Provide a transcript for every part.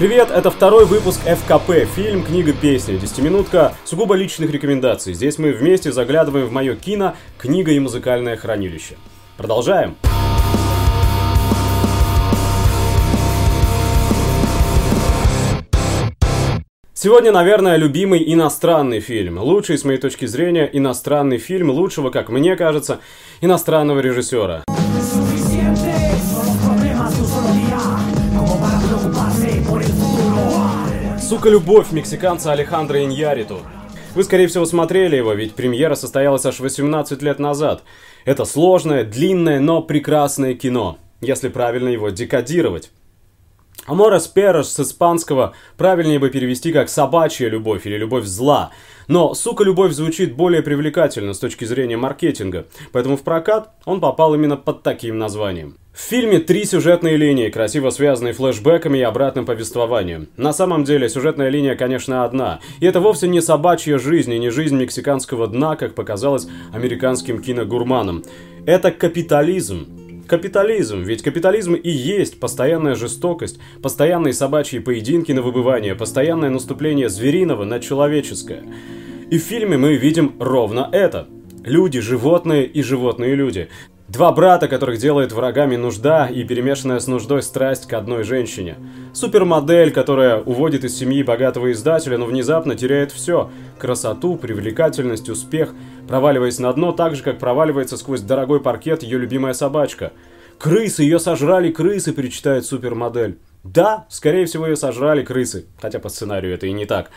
Привет, это второй выпуск ФКП, фильм, книга, песня, десятиминутка, сугубо личных рекомендаций. Здесь мы вместе заглядываем в мое кино, книга и музыкальное хранилище. Продолжаем. Сегодня, наверное, любимый иностранный фильм. Лучший, с моей точки зрения, иностранный фильм лучшего, как мне кажется, иностранного режиссера. «Сука, любовь» мексиканца Алехандро Иньяриту. Вы, скорее всего, смотрели его, ведь премьера состоялась аж 18 лет назад. Это сложное, длинное, но прекрасное кино, если правильно его декодировать. Аморес переш с испанского правильнее бы перевести как «собачья любовь» или «любовь зла». Но «сука, любовь» звучит более привлекательно с точки зрения маркетинга, поэтому в прокат он попал именно под таким названием. В фильме три сюжетные линии, красиво связанные флешбэками и обратным повествованием. На самом деле, сюжетная линия, конечно, одна. И это вовсе не собачья жизнь и не жизнь мексиканского дна, как показалось американским киногурманам. Это капитализм. Капитализм, ведь капитализм и есть постоянная жестокость, постоянные собачьи поединки на выбывание, постоянное наступление звериного на человеческое. И в фильме мы видим ровно это. Люди, животные и животные люди. Два брата, которых делает врагами нужда и перемешанная с нуждой страсть к одной женщине. Супермодель, которая уводит из семьи богатого издателя, но внезапно теряет все. Красоту, привлекательность, успех, проваливаясь на дно так же, как проваливается сквозь дорогой паркет ее любимая собачка. «Крысы! Ее сожрали крысы!» – перечитает супермодель. Да, скорее всего, ее сожрали крысы. Хотя по сценарию это и не так.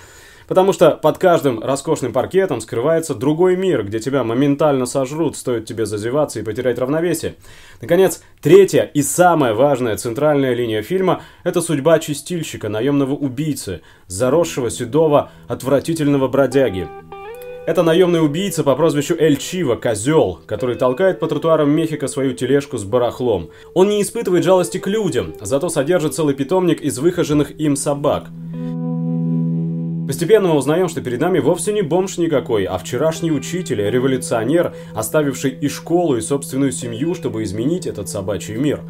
Потому что под каждым роскошным паркетом скрывается другой мир, где тебя моментально сожрут, стоит тебе зазеваться и потерять равновесие. Наконец, третья и самая важная центральная линия фильма – это судьба чистильщика, наемного убийцы, заросшего, седого, отвратительного бродяги. Это наемный убийца по прозвищу Эль Чива, козел, который толкает по тротуарам Мехико свою тележку с барахлом. Он не испытывает жалости к людям, зато содержит целый питомник из выхоженных им собак – Постепенно мы узнаем, что перед нами вовсе не бомж никакой, а вчерашний учитель, революционер, оставивший и школу, и собственную семью, чтобы изменить этот собачий мир.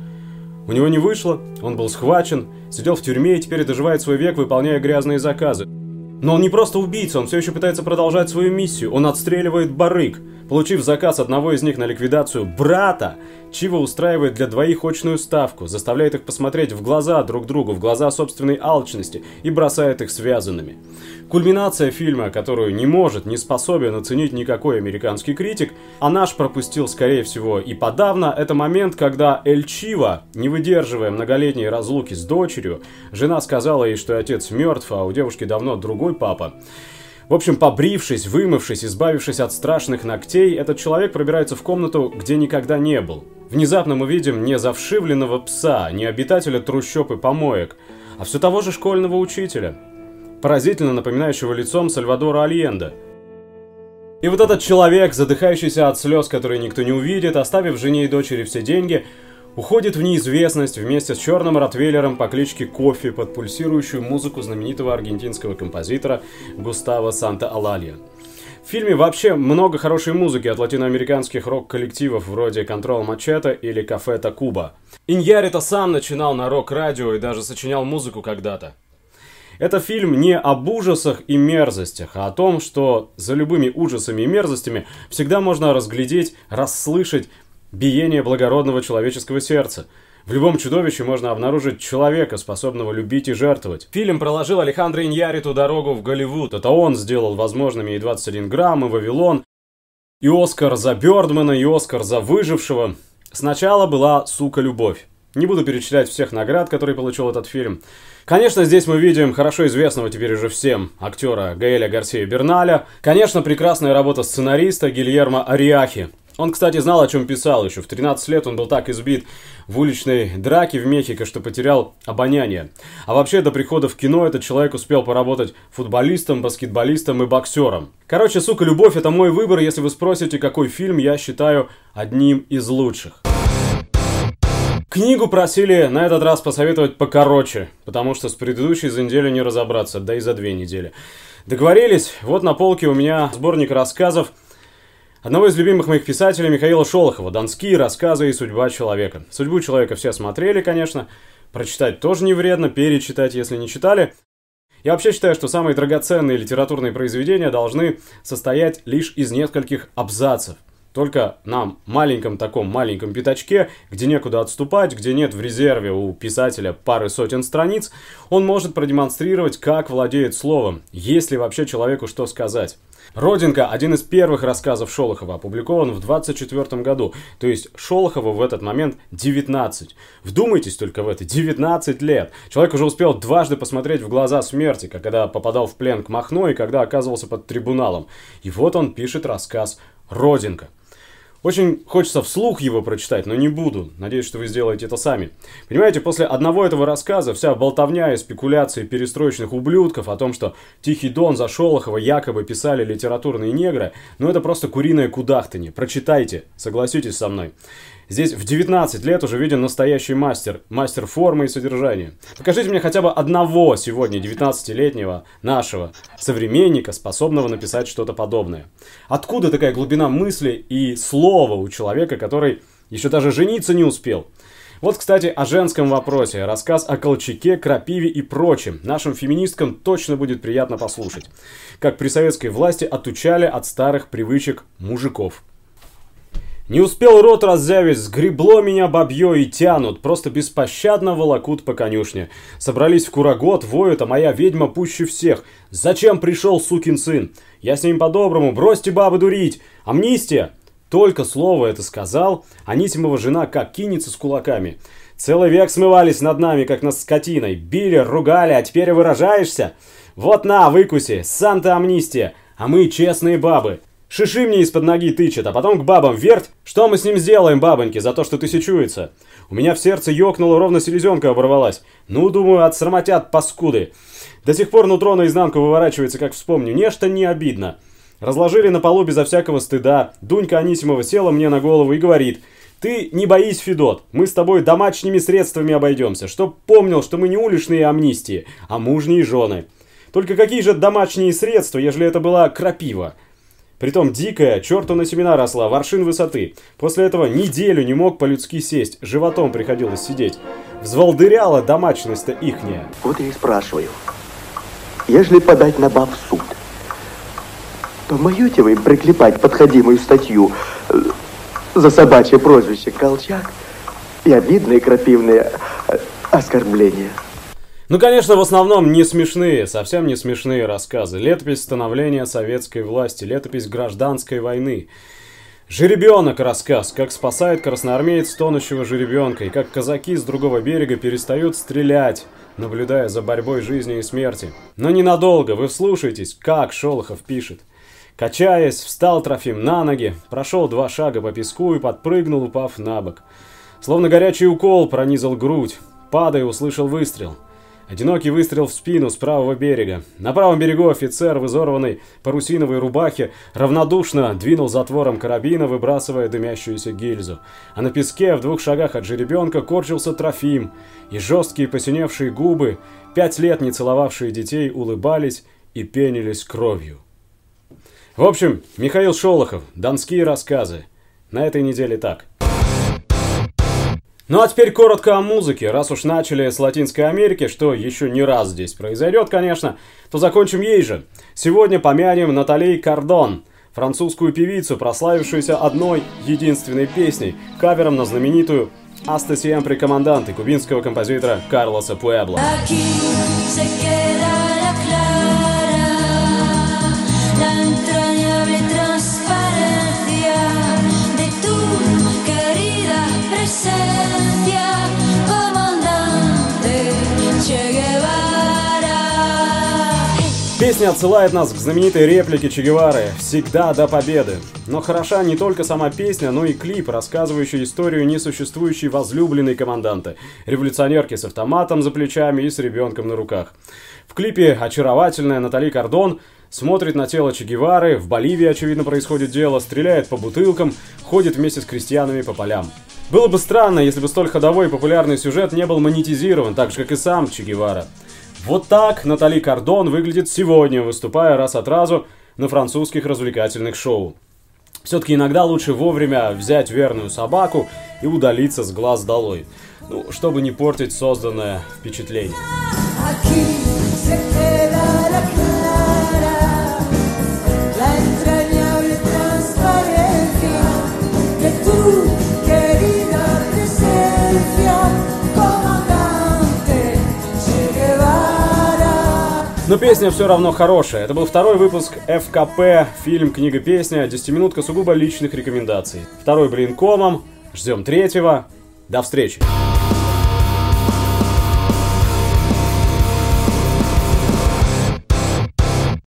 У него не вышло, он был схвачен, сидел в тюрьме и теперь доживает свой век, выполняя грязные заказы. Но он не просто убийца, он все еще пытается продолжать свою миссию, он отстреливает барыг – Получив заказ одного из них на ликвидацию брата, Чива устраивает для двоих очную ставку, заставляет их посмотреть в глаза друг другу, в глаза собственной алчности и бросает их связанными. Кульминация фильма, которую не может, не способен оценить никакой американский критик, а наш пропустил, скорее всего, и подавно, это момент, когда Эль Чива, не выдерживая многолетней разлуки с дочерью, жена сказала ей, что отец мертв, а у девушки давно другой папа, в общем, побрившись, вымывшись, избавившись от страшных ногтей, этот человек пробирается в комнату, где никогда не был. Внезапно мы видим не завшивленного пса, не обитателя трущоб и помоек, а все того же школьного учителя, поразительно напоминающего лицом Сальвадора Альенда. И вот этот человек, задыхающийся от слез, которые никто не увидит, оставив жене и дочери все деньги, уходит в неизвестность вместе с черным ротвейлером по кличке Кофе под пульсирующую музыку знаменитого аргентинского композитора Густаво Санта-Алалья. В фильме вообще много хорошей музыки от латиноамериканских рок-коллективов вроде Control Machete или Кафе Такуба. Иньярита сам начинал на рок-радио и даже сочинял музыку когда-то. Это фильм не об ужасах и мерзостях, а о том, что за любыми ужасами и мерзостями всегда можно разглядеть, расслышать биение благородного человеческого сердца. В любом чудовище можно обнаружить человека, способного любить и жертвовать. Фильм проложил Алехандро Иньяриту дорогу в Голливуд. Это он сделал возможными и 21 грамм, и Вавилон, и Оскар за Бёрдмана, и Оскар за Выжившего. Сначала была «Сука, любовь». Не буду перечислять всех наград, которые получил этот фильм. Конечно, здесь мы видим хорошо известного теперь уже всем актера Гаэля Гарсия Берналя. Конечно, прекрасная работа сценариста Гильермо Ариахи. Он, кстати, знал, о чем писал еще. В 13 лет он был так избит в уличной драке в Мехико, что потерял обоняние. А вообще, до прихода в кино этот человек успел поработать футболистом, баскетболистом и боксером. Короче, сука, любовь это мой выбор, если вы спросите, какой фильм я считаю одним из лучших. Книгу просили на этот раз посоветовать покороче, потому что с предыдущей за неделю не разобраться, да и за две недели. Договорились, вот на полке у меня сборник рассказов – Одного из любимых моих писателей Михаила Шолохова «Донские рассказы и судьба человека». Судьбу человека все смотрели, конечно. Прочитать тоже не вредно, перечитать, если не читали. Я вообще считаю, что самые драгоценные литературные произведения должны состоять лишь из нескольких абзацев. Только нам, маленьком таком маленьком пятачке, где некуда отступать, где нет в резерве у писателя пары сотен страниц, он может продемонстрировать, как владеет словом, есть ли вообще человеку что сказать. «Родинка» – один из первых рассказов Шолохова, опубликован в 24 году. То есть Шолохову в этот момент 19. Вдумайтесь только в это, 19 лет. Человек уже успел дважды посмотреть в глаза смерти, когда попадал в плен к Махно и когда оказывался под трибуналом. И вот он пишет рассказ «Родинка». Очень хочется вслух его прочитать, но не буду. Надеюсь, что вы сделаете это сами. Понимаете, после одного этого рассказа вся болтовня и спекуляции перестроечных ублюдков о том, что Тихий Дон за Шолохова якобы писали литературные негры, ну это просто куриное кудахтанье. Прочитайте, согласитесь со мной. Здесь в 19 лет уже виден настоящий мастер, мастер формы и содержания. Покажите мне хотя бы одного сегодня 19-летнего нашего современника, способного написать что-то подобное. Откуда такая глубина мысли и слова у человека, который еще даже жениться не успел? Вот, кстати, о женском вопросе. Рассказ о Колчаке, Крапиве и прочем. Нашим феминисткам точно будет приятно послушать. Как при советской власти отучали от старых привычек мужиков. Не успел рот раззявить, сгребло меня бабье и тянут, просто беспощадно волокут по конюшне. Собрались в курагод, воют, а моя ведьма пуще всех. Зачем пришел сукин сын? Я с ним по-доброму, бросьте бабы дурить. Амнистия! Только слово это сказал, Анисимова жена как кинется с кулаками. Целый век смывались над нами, как над скотиной. Били, ругали, а теперь выражаешься? Вот на, выкуси, Санта амнистия, а мы честные бабы. Шиши мне из-под ноги тычет, а потом к бабам верть. Что мы с ним сделаем, бабоньки, за то, что тысячуется? У меня в сердце ёкнуло, ровно селезенка оборвалась. Ну, думаю, отсрамотят паскуды. До сих пор нутро наизнанку выворачивается, как вспомню. Нечто не обидно. Разложили на полу безо всякого стыда. Дунька Анисимова села мне на голову и говорит... Ты не боись, Федот, мы с тобой домашними средствами обойдемся, чтоб помнил, что мы не уличные амнистии, а мужние жены. Только какие же домашние средства, ежели это была крапива? Притом дикая, черту на семена росла, воршин высоты. После этого неделю не мог по-людски сесть, животом приходилось сидеть. Взволдыряла домачность-то ихняя. Вот я и спрашиваю. Ежели подать на баб в суд, то моете вы приклепать подходимую статью э, за собачье прозвище Колчак и обидные крапивные э, оскорбления? Ну, конечно, в основном не смешные, совсем не смешные рассказы. Летопись становления советской власти, летопись гражданской войны. Жеребенок рассказ, как спасает красноармеец тонущего жеребенка, и как казаки с другого берега перестают стрелять, наблюдая за борьбой жизни и смерти. Но ненадолго, вы вслушайтесь, как Шолохов пишет. Качаясь, встал Трофим на ноги, прошел два шага по песку и подпрыгнул, упав на бок. Словно горячий укол пронизал грудь. Падая, услышал выстрел. Одинокий выстрел в спину с правого берега. На правом берегу офицер в изорванной парусиновой рубахе равнодушно двинул затвором карабина, выбрасывая дымящуюся гильзу. А на песке в двух шагах от жеребенка корчился Трофим, и жесткие посиневшие губы, пять лет не целовавшие детей, улыбались и пенились кровью. В общем, Михаил Шолохов, Донские рассказы. На этой неделе так. Ну а теперь коротко о музыке. Раз уж начали с Латинской Америки, что еще не раз здесь произойдет, конечно, то закончим ей же. Сегодня помянем Натали Кардон, французскую певицу, прославившуюся одной единственной песней, кавером на знаменитую «Аста Сиэмпре Команданты» кубинского композитора Карлоса Пуэбло. Песня отсылает нас к знаменитой реплике Че Гевары «Всегда до победы». Но хороша не только сама песня, но и клип, рассказывающий историю несуществующей возлюбленной команданты, революционерки с автоматом за плечами и с ребенком на руках. В клипе очаровательная Натали Кардон смотрит на тело Че Гевары, в Боливии, очевидно, происходит дело, стреляет по бутылкам, ходит вместе с крестьянами по полям. Было бы странно, если бы столь ходовой и популярный сюжет не был монетизирован, так же, как и сам Че Гевара. Вот так Натали Кардон выглядит сегодня, выступая раз от разу на французских развлекательных шоу. Все-таки иногда лучше вовремя взять верную собаку и удалиться с глаз долой. Ну, чтобы не портить созданное впечатление. Но песня все равно хорошая. Это был второй выпуск ФКП, фильм, книга, песня, 10-минутка сугубо личных рекомендаций. Второй блин комом, ждем третьего. До встречи!